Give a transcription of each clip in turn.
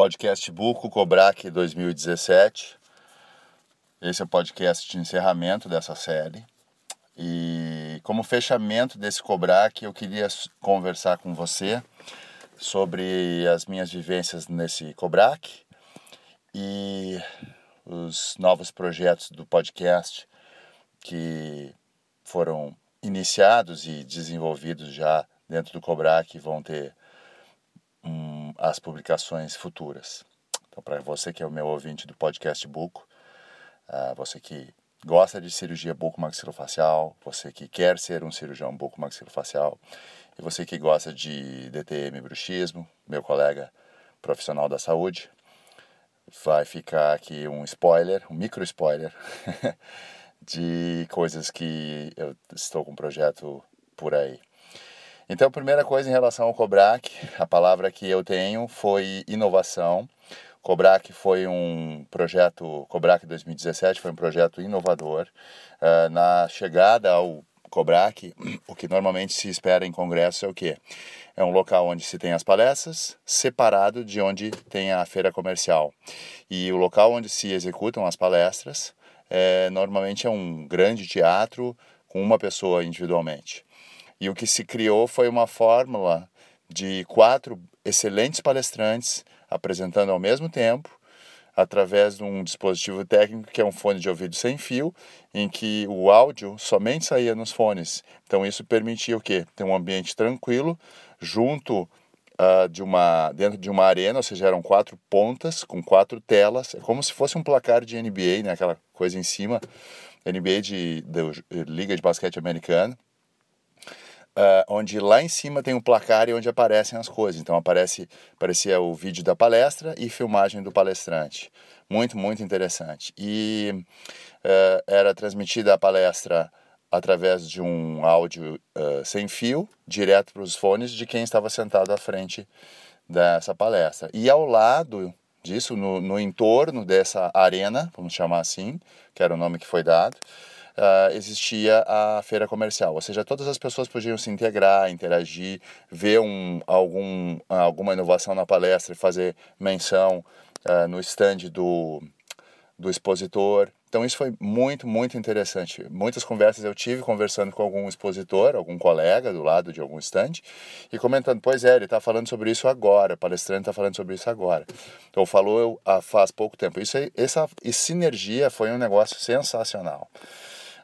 podcast Buco Cobrac 2017. Esse é o podcast de encerramento dessa série. E como fechamento desse Cobrac, eu queria conversar com você sobre as minhas vivências nesse Cobrac e os novos projetos do podcast que foram iniciados e desenvolvidos já dentro do Cobrac vão ter um, as publicações futuras. Então, para você que é o meu ouvinte do podcast Buco, uh, você que gosta de cirurgia bucomaxilofacial, você que quer ser um cirurgião bucomaxilofacial, e você que gosta de DTM bruxismo, meu colega profissional da saúde, vai ficar aqui um spoiler, um micro spoiler de coisas que eu estou com um projeto por aí. Então, a primeira coisa em relação ao Cobrac, a palavra que eu tenho foi inovação. Cobrac foi um projeto, Cobrac 2017 foi um projeto inovador. Uh, na chegada ao Cobrac, o que normalmente se espera em congresso é o quê? É um local onde se tem as palestras, separado de onde tem a feira comercial. E o local onde se executam as palestras é, normalmente é um grande teatro com uma pessoa individualmente. E o que se criou foi uma fórmula de quatro excelentes palestrantes apresentando ao mesmo tempo, através de um dispositivo técnico que é um fone de ouvido sem fio, em que o áudio somente saía nos fones. Então isso permitia o quê? Ter um ambiente tranquilo, junto uh, de uma dentro de uma arena, ou seja, eram quatro pontas com quatro telas, é como se fosse um placar de NBA, né? Aquela coisa em cima, NBA de, de Liga de Basquete Americana uh, onde lá em cima tem um placar e onde aparecem as coisas. Então aparece aparecia o vídeo da palestra e filmagem do palestrante. Muito, muito interessante. E uh, era transmitida a palestra através de um áudio uh, sem fio, direto para os fones de quem estava sentado à frente dessa palestra. E ao lado disso, no, no entorno dessa arena, vamos chamar assim, que era o nome que foi dado, uh, existia a feira comercial, ou seja, todas as pessoas podiam se integrar, interagir, ver um, algum, alguma inovação na palestra e fazer menção uh, no stand do, do expositor. Então isso foi muito, muito interessante. Muitas conversas eu tive conversando com algum expositor, algum colega do lado de algum stand e comentando, pois é, ele está falando sobre isso agora, o palestrante está falando sobre isso agora. Então falou ah, faz pouco tempo. Isso, essa, essa sinergia foi um negócio sensacional.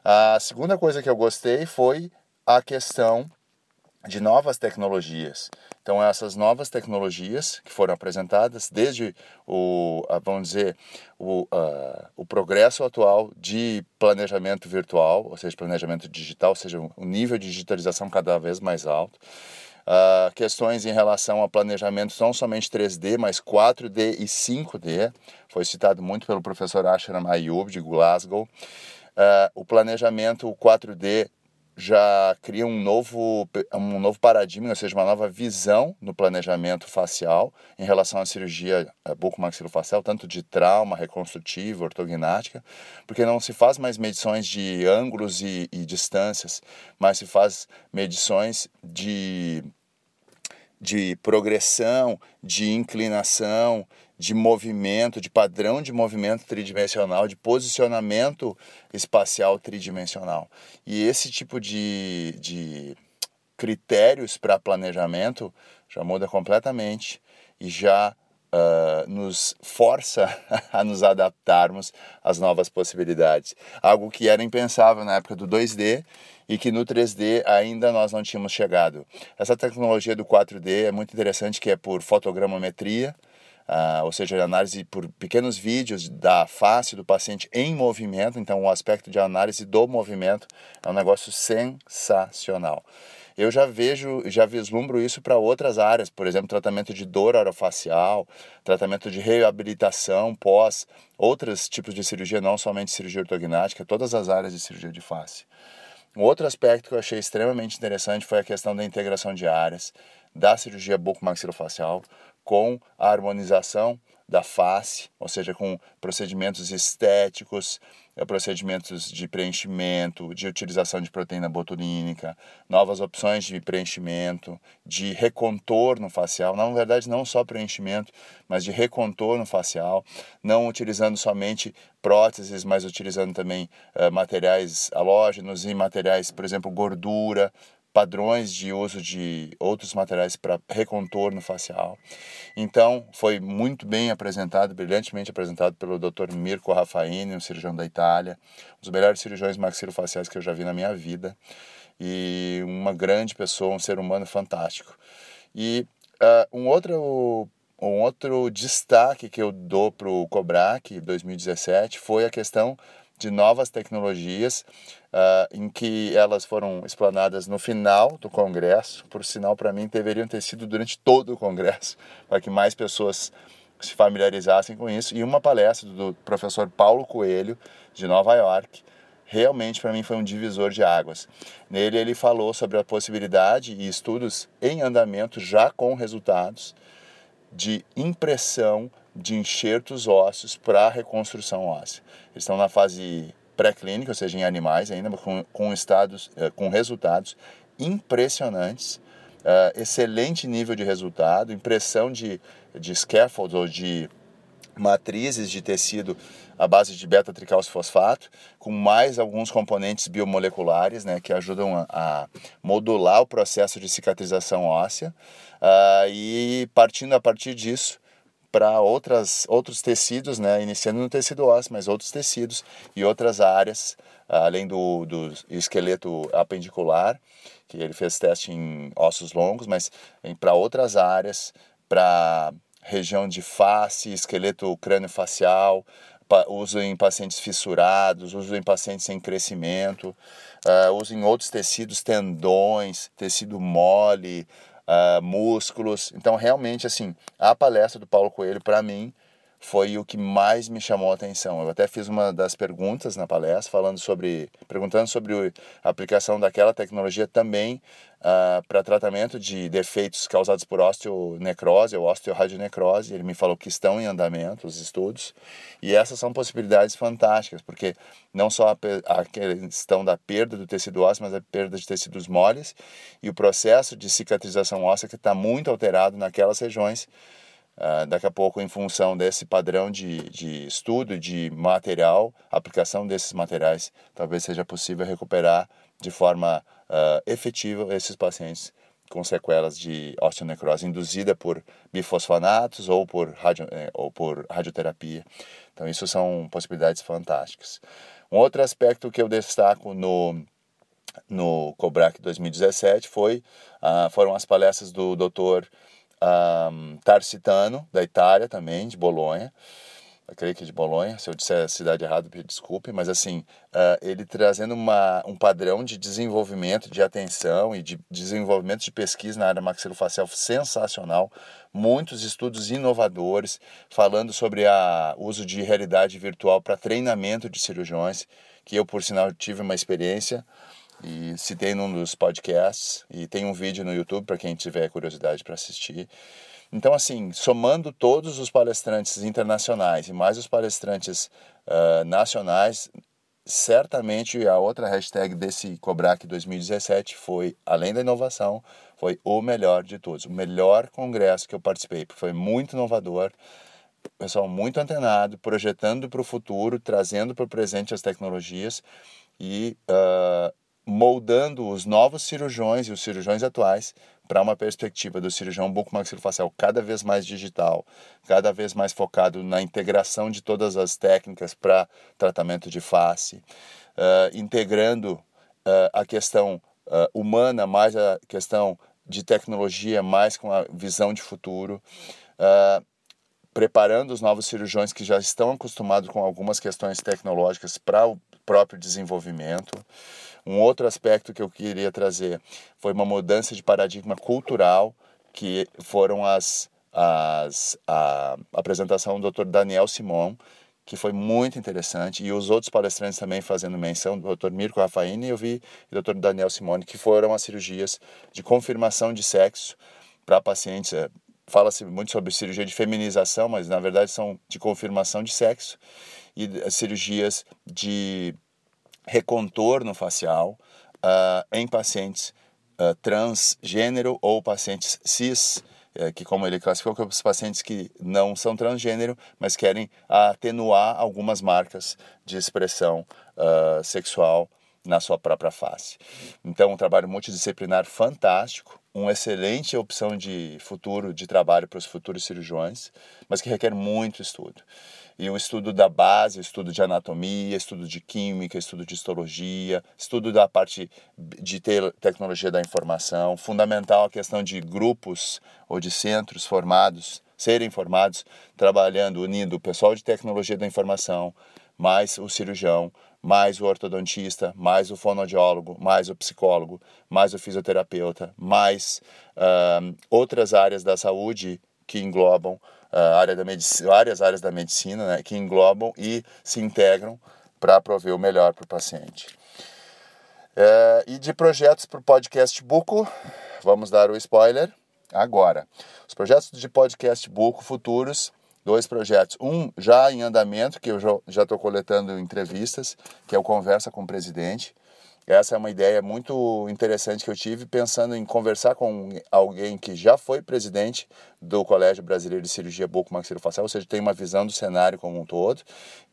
A segunda coisa que eu gostei foi a questão de novas tecnologias. Então, essas novas tecnologias que foram apresentadas desde o, vamos dizer, o, uh, o progresso atual de planejamento virtual, ou seja, planejamento digital, ou seja, um nível de digitalização cada vez mais alto. Uh, questões em relação a planejamento não somente 3D, mas 4D e 5D, foi citado muito pelo professor Ashram Ayub, de Glasgow. Uh, o planejamento 4D já cria um novo, um novo paradigma, ou seja, uma nova visão no planejamento facial em relação à cirurgia eh, bucomaxilofacial, tanto de trauma, reconstrutiva, ortognática, porque não se faz mais medições de ângulos e, e distâncias, mas se faz medições de, de progressão, de inclinação, de movimento, de padrão de movimento tridimensional, de posicionamento espacial tridimensional. E esse tipo de, de critérios para planejamento já muda completamente e já uh, nos força a nos adaptarmos às novas possibilidades. Algo que era impensável na época do 2D e que no 3D ainda nós não tínhamos chegado. Essa tecnologia do 4D é muito interessante, que é por fotogramometria, Uh, ou seja, análise por pequenos vídeos da face do paciente em movimento. Então, o aspecto de análise do movimento é um negócio sensacional. Eu já vejo, já vislumbro isso para outras áreas, por exemplo, tratamento de dor orofacial, tratamento de reabilitação pós outros tipos de cirurgia, não somente cirurgia ortognática, todas as áreas de cirurgia de face. Um outro aspecto que eu achei extremamente interessante foi a questão da integração de áreas da cirurgia bucomaxilofacial com a harmonização da face, ou seja, com procedimentos estéticos é, procedimentos de preenchimento, de utilização de proteína botulínica, novas opções de preenchimento, de recontorno facial, na verdade não só preenchimento, mas de recontorno facial, não utilizando somente próteses, mas utilizando também uh, materiais halógenos e materiais, por exemplo, gordura, padrões de uso de outros materiais para recontorno facial. Então, foi muito bem apresentado, brilhantemente apresentado pelo Dr. Mirko Raffaini, um cirurgião da Itália, um dos melhores cirurgiões maxilofaciais que eu já vi na minha vida, e uma grande pessoa, um ser humano fantástico. E uh, um outro um outro destaque que eu dou para o COBRAC 2017 foi a questão de novas tecnologias, uh, em que elas foram explanadas no final do congresso. Por sinal, para mim, deveriam ter sido durante todo o congresso, para que mais pessoas se familiarizassem com isso. E uma palestra do professor Paulo Coelho, de Nova York, realmente para mim foi um divisor de águas. Nele ele falou sobre a possibilidade e estudos em andamento já com resultados de impressão de enxertos ósseos para reconstrução óssea. Eles estão na fase pré-clínica, ou seja, em animais ainda, com, com, estados, eh, com resultados impressionantes, uh, excelente nível de resultado, impressão de, de scaffolds ou de matrizes de tecido à base de beta-tricalcifosfato, com mais alguns componentes biomoleculares né, que ajudam a, a modular o processo de cicatrização óssea. Uh, e partindo a partir disso, para outras outros tecidos, né, iniciando no tecido ósseo, mas outros tecidos e outras áreas, além do, do esqueleto apendicular, que ele fez teste em ossos longos, mas para outras áreas, para região de face, esqueleto crânio-facial, uso em pacientes fissurados, uso em pacientes sem crescimento, uh, uso em outros tecidos, tendões, tecido mole, uh, músculos. Então, realmente, assim, a palestra do Paulo Coelho, para mim, foi o que mais me chamou a atenção. Eu até fiz uma das perguntas na palestra falando sobre, perguntando sobre a aplicação daquela tecnologia também uh, para tratamento de defeitos causados por osteonecrose ou osteoradionecrose. Ele me falou que estão em andamento os estudos e essas são possibilidades fantásticas, porque não só a, a questão da perda do tecido ósseo, mas a perda de tecidos moles e o processo de cicatrização óssea que está muito alterado naquelas regiões Uh, daqui a pouco, em função desse padrão de, de estudo, de material, aplicação desses materiais, talvez seja possível recuperar de forma uh, efetiva esses pacientes com sequelas de osteonecrose induzida por bifosfonatos ou por, radio, eh, ou por radioterapia. Então, isso são possibilidades fantásticas. Um outro aspecto que eu destaco no, no COBRAC 2017 foi, uh, foram as palestras do Dr um, Tarsitano, da Itália também, de Bolonha. Eu creio que é de Bolonha, se eu disser a cidade errada, me desculpe, mas assim, uh, ele trazendo uma, um padrão de desenvolvimento, de atenção e de desenvolvimento de pesquisa na área maxilofacial sensacional, muitos estudos inovadores, falando sobre o uso de realidade virtual para treinamento de cirurgiões, que eu, por sinal, tive uma experiência e citei num dos podcasts e tem um vídeo no YouTube para quem tiver curiosidade para assistir. Então, assim, somando todos os palestrantes internacionais e mais os palestrantes uh, nacionais, certamente a outra hashtag desse Cobrac 2017 foi, além da inovação, foi o melhor de todos. O melhor congresso que eu participei, porque foi muito inovador, pessoal muito antenado, projetando para o futuro, trazendo para o presente as tecnologias e uh, moldando os novos cirurgiões e os cirurgiões atuais para uma perspectiva do cirurgião bucomaxilofacial cada vez mais digital, cada vez mais focado na integração de todas as técnicas para tratamento de face, uh, integrando uh, a questão uh, humana mais a questão de tecnologia mais com a visão de futuro, preparando os novos cirurgiões que já estão acostumados com algumas questões tecnológicas para o próprio desenvolvimento. Um outro aspecto que eu queria trazer foi uma mudança de paradigma cultural, que foram as, as a apresentação do Dr. Daniel Simon, que foi muito interessante, e os outros palestrantes também fazendo menção, do Dr. Mirko Rafaini, eu vi o Dr. Daniel Simone, que foram as cirurgias de confirmação de sexo para pacientes. É, fala-se muito sobre cirurgia de feminização, mas na verdade são de confirmação de sexo e cirurgias de recontorno facial uh, em pacientes uh, transgênero ou pacientes cis, uh, que como ele classificou, que os pacientes que não são transgênero, mas querem atenuar algumas marcas de expressão uh, sexual na sua própria face. Então, um trabalho multidisciplinar fantástico, uma excelente opção de futuro de trabalho para os futuros cirurgiões, mas que requer muito estudo e o estudo da base, estudo de anatomia, estudo de química, estudo de histologia, estudo da parte de te tecnologia da informação, fundamental a questão de grupos ou de centros formados, serem formados, trabalhando, unindo o pessoal de tecnologia da informação, mais o cirurgião, mais o ortodontista, mais o fonoaudiólogo, mais o psicólogo, mais o fisioterapeuta, mais uh, outras áreas da saúde que englobam área da medicina, várias áreas da medicina né, que englobam e se integram para prover o melhor para o paciente. É, e de projetos para o podcast Buco, vamos dar o spoiler agora. Os projetos de podcast Buco futuros, dois projetos. Um já em andamento, que eu já estou coletando entrevistas, que é o Conversa com o Presidente. Essa é uma ideia muito interessante que eu tive pensando em conversar com alguém que já foi presidente do Colégio Brasileiro de Cirurgia Bucomaxilofacial, ou seja, tem uma visão do cenário como um todo,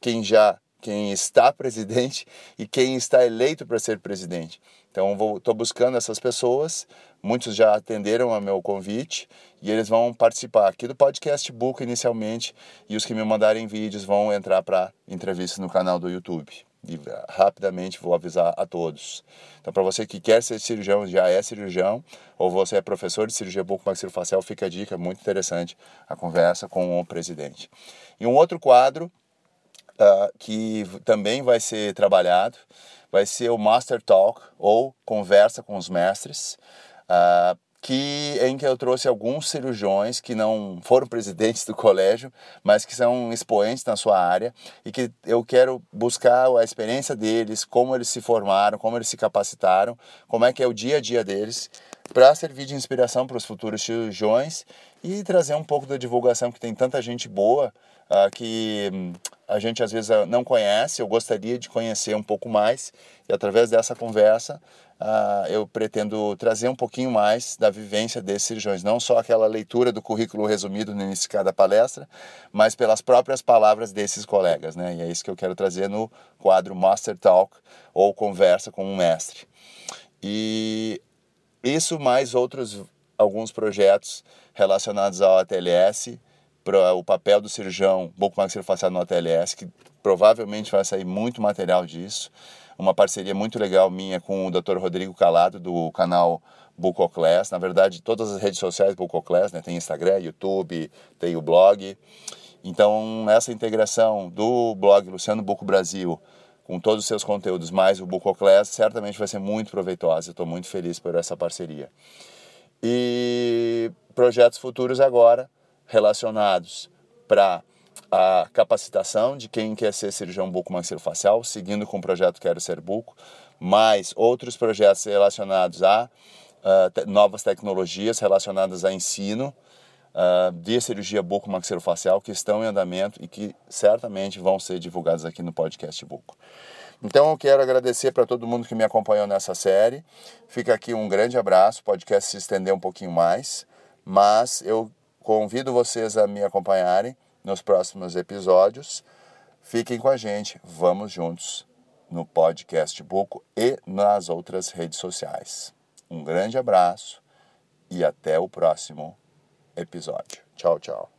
quem já quem está presidente e quem está eleito para ser presidente. Então, estou buscando essas pessoas, muitos já atenderam ao meu convite e eles vão participar aqui do podcast Book inicialmente e os que me mandarem vídeos vão entrar para entrevista no canal do YouTube e rapidamente vou avisar a todos. Então, para você que quer ser cirurgião, já é cirurgião, ou você é professor de cirurgia bucomaxilofacial, fica a dica, muito interessante a conversa com o presidente. E um outro quadro uh, que também vai ser trabalhado vai ser o Master Talk, ou Conversa com os Mestres. Uh, que em que eu trouxe alguns cirurgiões que não foram presidentes do colégio, mas que são expoentes na sua área e que eu quero buscar a experiência deles, como eles se formaram, como eles se capacitaram, como é que é o dia a dia deles, para servir de inspiração para os futuros cirurgiões e trazer um pouco da divulgação que tem tanta gente boa uh, que um, a gente às vezes não conhece, eu gostaria de conhecer um pouco mais e através dessa conversa uh, eu pretendo trazer um pouquinho mais da vivência desses cirurgiões, não só aquela leitura do currículo resumido no início de cada palestra, mas pelas próprias palavras desses colegas, né? E é isso que eu quero trazer no quadro Master Talk ou Conversa com um Mestre. E isso mais outros alguns projetos relacionados ao ATLS, para o papel do cirurgião bucomaxilofacial no ATLS, que provavelmente vai sair muito material disso uma parceria muito legal minha com o Dr. Rodrigo Calado, do canal Bucoclass. Na verdade, todas as redes sociais Bucoclass, né? Tem Instagram, YouTube, tem o blog. Então, essa integração do blog Luciano Buco Brasil com todos os seus conteúdos, mais o Bucoclass, certamente vai ser muito proveitosa. Estou muito feliz por essa parceria. E projetos futuros agora relacionados para a capacitação de quem quer ser cirurgião buco-maxilofacial, seguindo com o projeto Quero Ser Buco, mais outros projetos relacionados a uh, te novas tecnologias relacionadas a ensino uh, de cirurgia buco-maxilofacial que estão em andamento e que certamente vão ser divulgados aqui no podcast Buco. Então eu quero agradecer para todo mundo que me acompanhou nessa série. Fica aqui um grande abraço, o podcast se estender um pouquinho mais, mas eu convido vocês a me acompanharem nos próximos episódios. Fiquem com a gente, vamos juntos no podcast Buco e nas outras redes sociais. Um grande abraço e até o próximo episódio. Tchau, tchau.